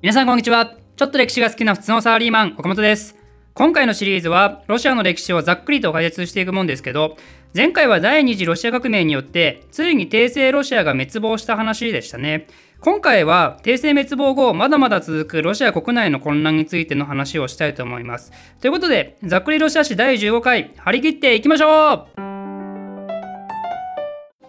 皆さんこんにちは。ちょっと歴史が好きな普通のサラリーマン岡本です。今回のシリーズはロシアの歴史をざっくりと解説していくもんですけど前回は第二次ロシア革命によってついに帝政ロシアが滅亡した話でしたね。今回は帝政滅亡後まだまだ続くロシア国内の混乱についての話をしたいと思います。ということでざっくりロシア史第15回張り切っていきましょう。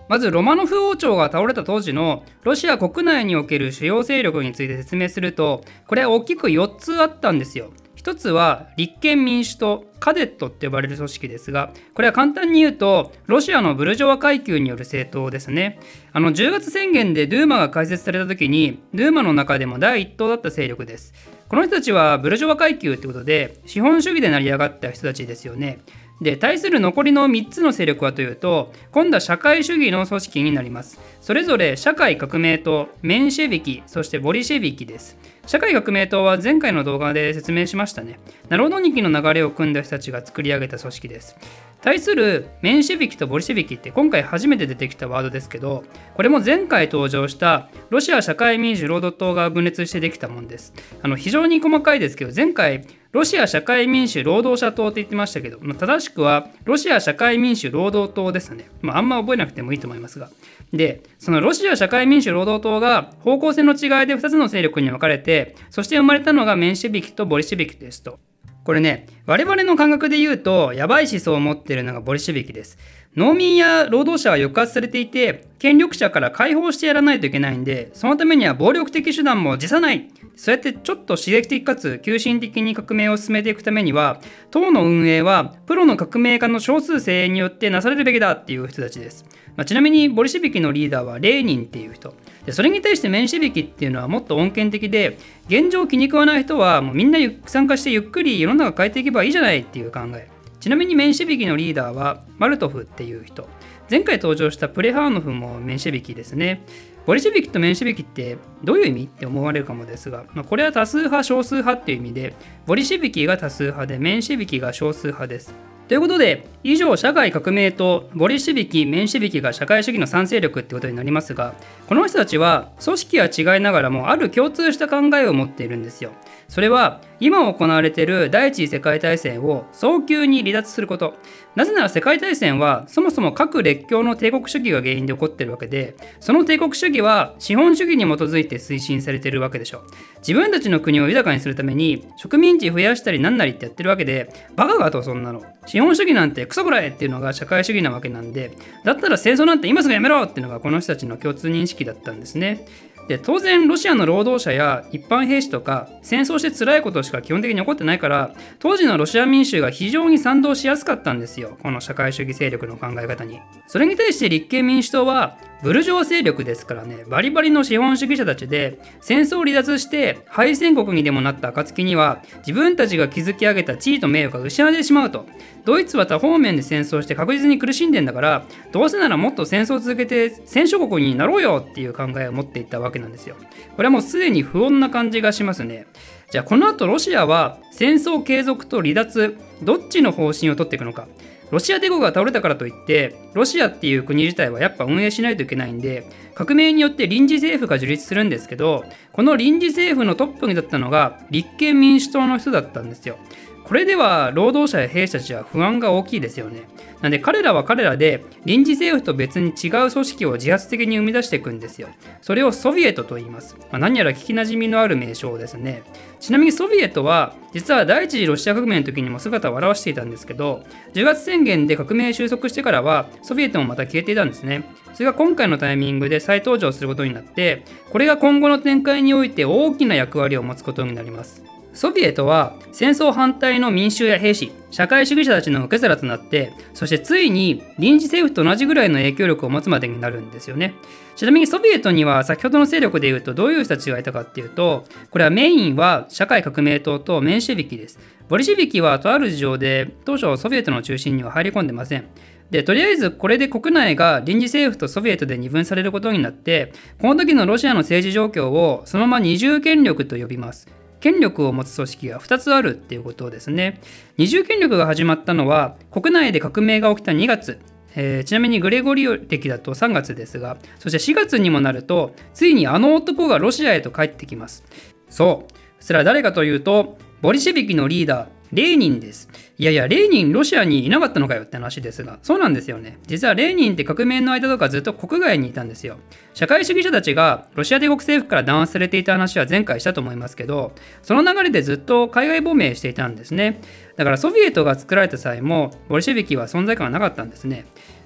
まずロマノフ王朝が倒れた当時のロシア国内における主要勢力について説明するとこれは大きく4つあったんですよ。一つは立憲民主党カデットって呼ばれる組織ですがこれは簡単に言うとロシアのブルジョワ階級による政党ですね。あの10月宣言でドゥーマが開設された時にドゥーマの中でも第一党だった勢力です。この人たちはブルジョワ階級ってことで資本主義で成り上がった人たちですよね。で対する残りの3つの勢力はというと今度は社会主義の組織になります。それぞれ社会革命党メンシェビキそしてボリシェビキです。社会革命党は前回の動画で説明しましたね。ナロドニキの流れを組んだ人たちが作り上げた組織です。対するメンシェビキとボリシェビキって今回初めて出てきたワードですけどこれも前回登場したロシア社会民主労働党が分裂してできたものです。あの非常に細かいですけど前回ロシア社会民主労働者党って言ってましたけど、まあ、正しくはロシア社会民主労働党ですね。まあ、あんま覚えなくてもいいと思いますが。で、そのロシア社会民主労働党が方向性の違いで2つの勢力に分かれて、そして生まれたのがメンシェビキとボリシェビキですと。これね、我々の感覚で言うと、やばい思想を持っているのがボリシェビキです。農民や労働者は抑圧されていて、権力者から解放してやらないといけないんで、そのためには暴力的手段も辞さない。そうやってちょっと刺激的かつ急進的に革命を進めていくためには、党の運営はプロの革命家の少数精鋭によってなされるべきだっていう人たちです。まあ、ちなみにボリシビキのリーダーはレーニンっていう人。でそれに対してメンシビキっていうのはもっと穏健的で、現状気に食わない人はもうみんな参加してゆっくり世の中変えていけばいいじゃないっていう考え。ちなみにメンシェビキのリーダーはマルトフっていう人。前回登場したプレハーノフもメンシェビキですね。ボリシェビキとメンシェビキってどういう意味って思われるかもですが、まあ、これは多数派少数派っていう意味でボリシェビキが多数派でメンシェビキが少数派です。ということで、以上、社会革命とボリシビキ、メンシビキが社会主義の三勢力ってことになりますが、この人たちは組織は違いながらもある共通した考えを持っているんですよ。それは、今行われている第一次世界大戦を早急に離脱すること。なぜなら世界大戦はそもそも各列強の帝国主義が原因で起こってるわけで、その帝国主義は資本主義に基づいて推進されているわけでしょ。自分たちの国を豊かにするために植民地増やしたりなんなりってやってるわけで、バカがとそんなの。資本主義なんてクソぐらいっていうのが社会主義なわけなんで、だったら戦争なんて今すぐやめろっていうのがこの人たちの共通認識だったんですね。で当然ロシアの労働者や一般兵士とか戦争して辛いことしか基本的に起こってないから当時のロシア民衆が非常に賛同しやすかったんですよ。この社会主義勢力の考え方に。それに対して立憲民主党はブルジョワ勢力ですからね、バリバリの資本主義者たちで、戦争を離脱して敗戦国にでもなった暁には、自分たちが築き上げた地位と名誉が失われてしまうと。ドイツは多方面で戦争して確実に苦しんでんだから、どうせならもっと戦争を続けて戦勝国になろうよっていう考えを持っていったわけなんですよ。これはもうすでに不穏な感じがしますね。じゃあこの後ロシアは戦争継続と離脱、どっちの方針を取っていくのか。ロシア帝国が倒れたからといってロシアっていう国自体はやっぱ運営しないといけないんで革命によって臨時政府が樹立するんですけどこの臨時政府のトップにだったのが立憲民主党の人だったんですよこれでは労働者や兵士たちは不安が大きいですよねなんで彼らは彼らで臨時政府と別に違う組織を自発的に生み出していくんですよ。それをソビエトと言います。まあ、何やら聞きなじみのある名称ですね。ちなみにソビエトは実は第一次ロシア革命の時にも姿を現していたんですけど10月宣言で革命収束してからはソビエトもまた消えていたんですね。それが今回のタイミングで再登場することになってこれが今後の展開において大きな役割を持つことになります。ソビエトは戦争反対の民衆や兵士、社会主義者たちの受け皿となって、そしてついに臨時政府と同じぐらいの影響力を持つまでになるんですよね。ちなみにソビエトには先ほどの勢力で言うとどういう人たちがいたかっていうと、これはメインは社会革命党とメンシェビキです。ボリシェビキはとある事情で当初ソビエトの中心には入り込んでません。で、とりあえずこれで国内が臨時政府とソビエトで二分されることになって、この時のロシアの政治状況をそのまま二重権力と呼びます。権力を持つ組織が2つあるっていうことですね。二重権力が始まったのは国内で革命が起きた2月。えー、ちなみにグレゴリオ歴だと3月ですが、そして4月にもなると、ついにあの男がロシアへと帰ってきます。そうそれは誰かというとボリシェビキのリーダーレーニンです。いやいや、レーニン、ロシアにいなかったのかよって話ですが、そうなんですよね。実はレーニンって革命の間とかずっと国外にいたんですよ。社会主義者たちがロシア帝国政府から弾圧されていた話は前回したと思いますけど、その流れでずっと海外亡命していたんですね。だからソビエトが作られた際も、ボリシェビキは存在感がなかったんですね。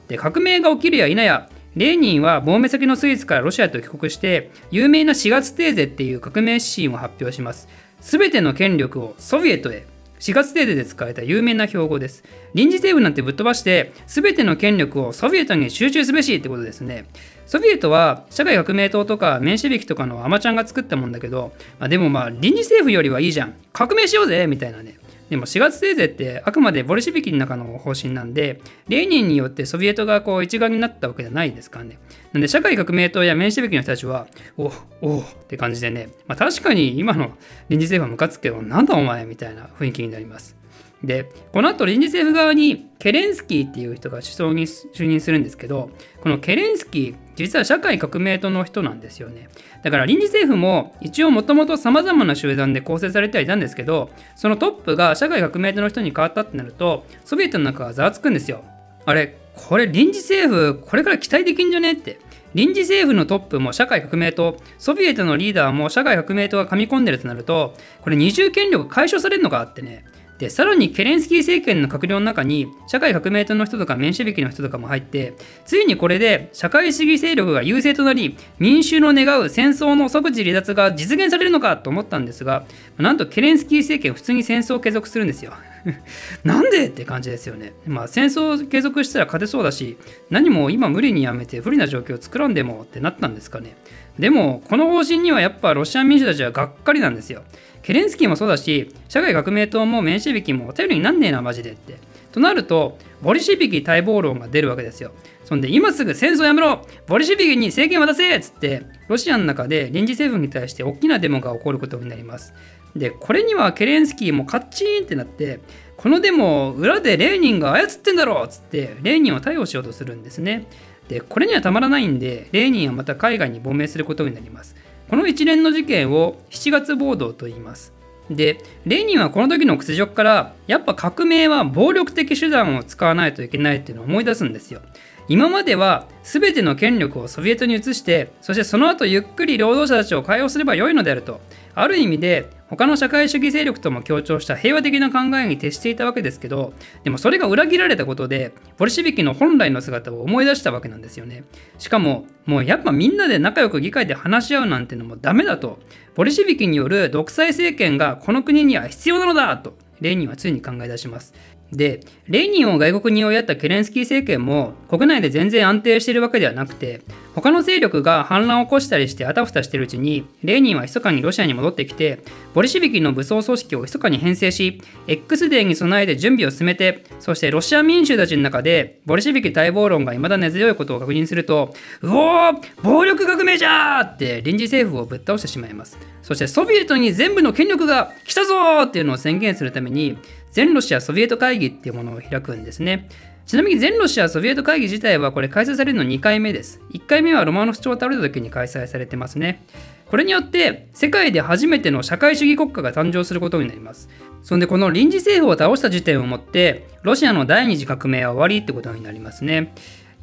で、革命が起きるや否や、レーニンは亡命先のスイスからロシアと帰国して、有名な4月テーゼっていう革命指針を発表します。すべての権力をソビエトへ4月デーで使われた有名な標語です。臨時政府なんてぶっ飛ばして、すべての権力をソビエトに集中すべしってことですね。ソビエトは社会革命党とかメンシビキとかのアマちゃんが作ったもんだけど、まあ、でもまあ臨時政府よりはいいじゃん。革命しようぜみたいなね。でも4月製税ってあくまでボルシビキの中の方針なんで、レーニンによってソビエトがこう一丸になったわけじゃないですからね。なんで社会革命党やメンシェビキの人たちは、おおって感じでね、まあ、確かに今の臨時政府はムカつくけど、なんだお前みたいな雰囲気になります。で、この後臨時政府側にケレンスキーっていう人が首相に就任するんですけど、このケレンスキー、実は社会革命党の人なんですよね。だから臨時政府も一応もともと様々な集団で構成されてはいたんですけど、そのトップが社会革命党の人に変わったってなると、ソビエトの中がざわつくんですよ。あれ、これ臨時政府、これから期待できんじゃねって。臨時政府のトップも社会革命党、ソビエトのリーダーも社会革命党が噛み込んでるとなると、これ二重権力解消されるのかってね。でさらにケレンスキー政権の閣僚の中に社会革命党の人とかメンシェビキの人とかも入ってついにこれで社会主義勢力が優勢となり民衆の願う戦争の即時離脱が実現されるのかと思ったんですがなんとケレンスキー政権普通に戦争を継続するんですよ なんでって感じですよね。まあ戦争を継続したら勝てそうだし何も今無理にやめて不利な状況を作らんでもってなったんですかね。でもこの方針にはやっぱロシア民主たちはがっかりなんですよ。ケレンスキーもそうだし、社会革命党もメンシビキも頼りになんねえな、マジでって。となると、ボリシェビキ待望論が出るわけですよ。そんで、今すぐ戦争やめろボリシェビキに政権渡せっつって、ロシアの中で臨時政府に対して大きなデモが起こることになります。で、これにはケレンスキーもカッチーンってなって、このデモ裏でレーニンが操ってんだろっつって、レーニンを逮捕しようとするんですね。で、これにはたまらないんで、レーニンはまた海外に亡命することになります。この一連の事件を7月暴動と言います。で、レーニンはこの時の屈辱から、やっぱ革命は暴力的手段を使わないといけないっていうのを思い出すんですよ。今までは全ての権力をソビエトに移して、そしてその後ゆっくり労働者たちを解放すればよいのであると。ある意味で他の社会主義勢力とも協調した平和的な考えに徹していたわけですけどでもそれが裏切られたことでボルシビキの本来の姿を思い出したわけなんですよね。しかももうやっぱみんなで仲良く議会で話し合うなんてのもダメだと。ボルシビキによる独裁政権がこの国には必要なのだとレーニンはついに考え出します。で、レーニンを外国に追いやったケレンスキー政権も国内で全然安定しているわけではなくて、他の勢力が反乱を起こしたりしてあたふたしているうちに、レーニンは密かにロシアに戻ってきて、ボリシビキの武装組織を密かに編成し、X デーに備えて準備を進めて、そしてロシア民衆たちの中で、ボリシビキ待望論が未だ根強いことを確認すると、うおー暴力革命じゃーって臨時政府をぶっ倒してしまいます。そしてソビエトに全部の権力が来たぞーっていうのを宣言するために、全ロシアソビエト会議っていうものを開くんですね。ちなみに全ロシアソビエト会議自体はこれ開催されるの2回目です。1回目はロマノフ朝を倒れた時に開催されてますね。これによって世界で初めての社会主義国家が誕生することになります。そんでこの臨時政府を倒した時点をもってロシアの第二次革命は終わりってことになりますね。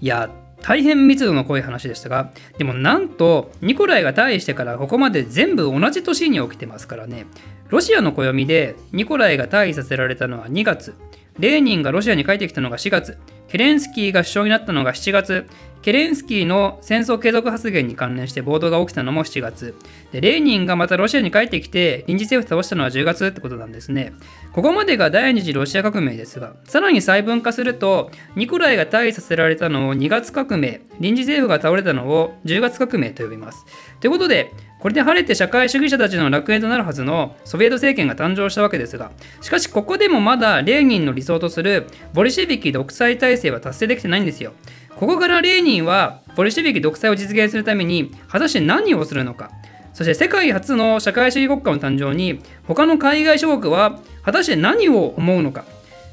いや、大変密度の濃い話でしたが、でもなんとニコライが退位してからここまで全部同じ年に起きてますからね。ロシアの暦でニコライが退位させられたのは2月、レーニンがロシアに帰ってきたのが4月、ケレンスキーが首相になったのが7月、ケレンスキーの戦争継続発言に関連して暴動が起きたのも7月。で、レーニンがまたロシアに帰ってきて臨時政府倒したのは10月ってことなんですね。ここまでが第二次ロシア革命ですが、さらに細分化すると、ニコライが退位させられたのを2月革命、臨時政府が倒れたのを10月革命と呼びます。ということで、これで晴れて社会主義者たちの楽園となるはずのソビエト政権が誕生したわけですが、しかしここでもまだレーニンの理想とするボリシェビキ独裁体制は達成できてないんですよ。ここからレーニンはボリシェビキ独裁を実現するために果たして何をするのか。そして世界初の社会主義国家の誕生に他の海外諸国は果たして何を思うのか。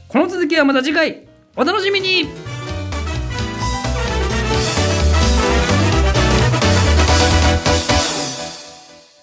この続きはまた次回お楽しみに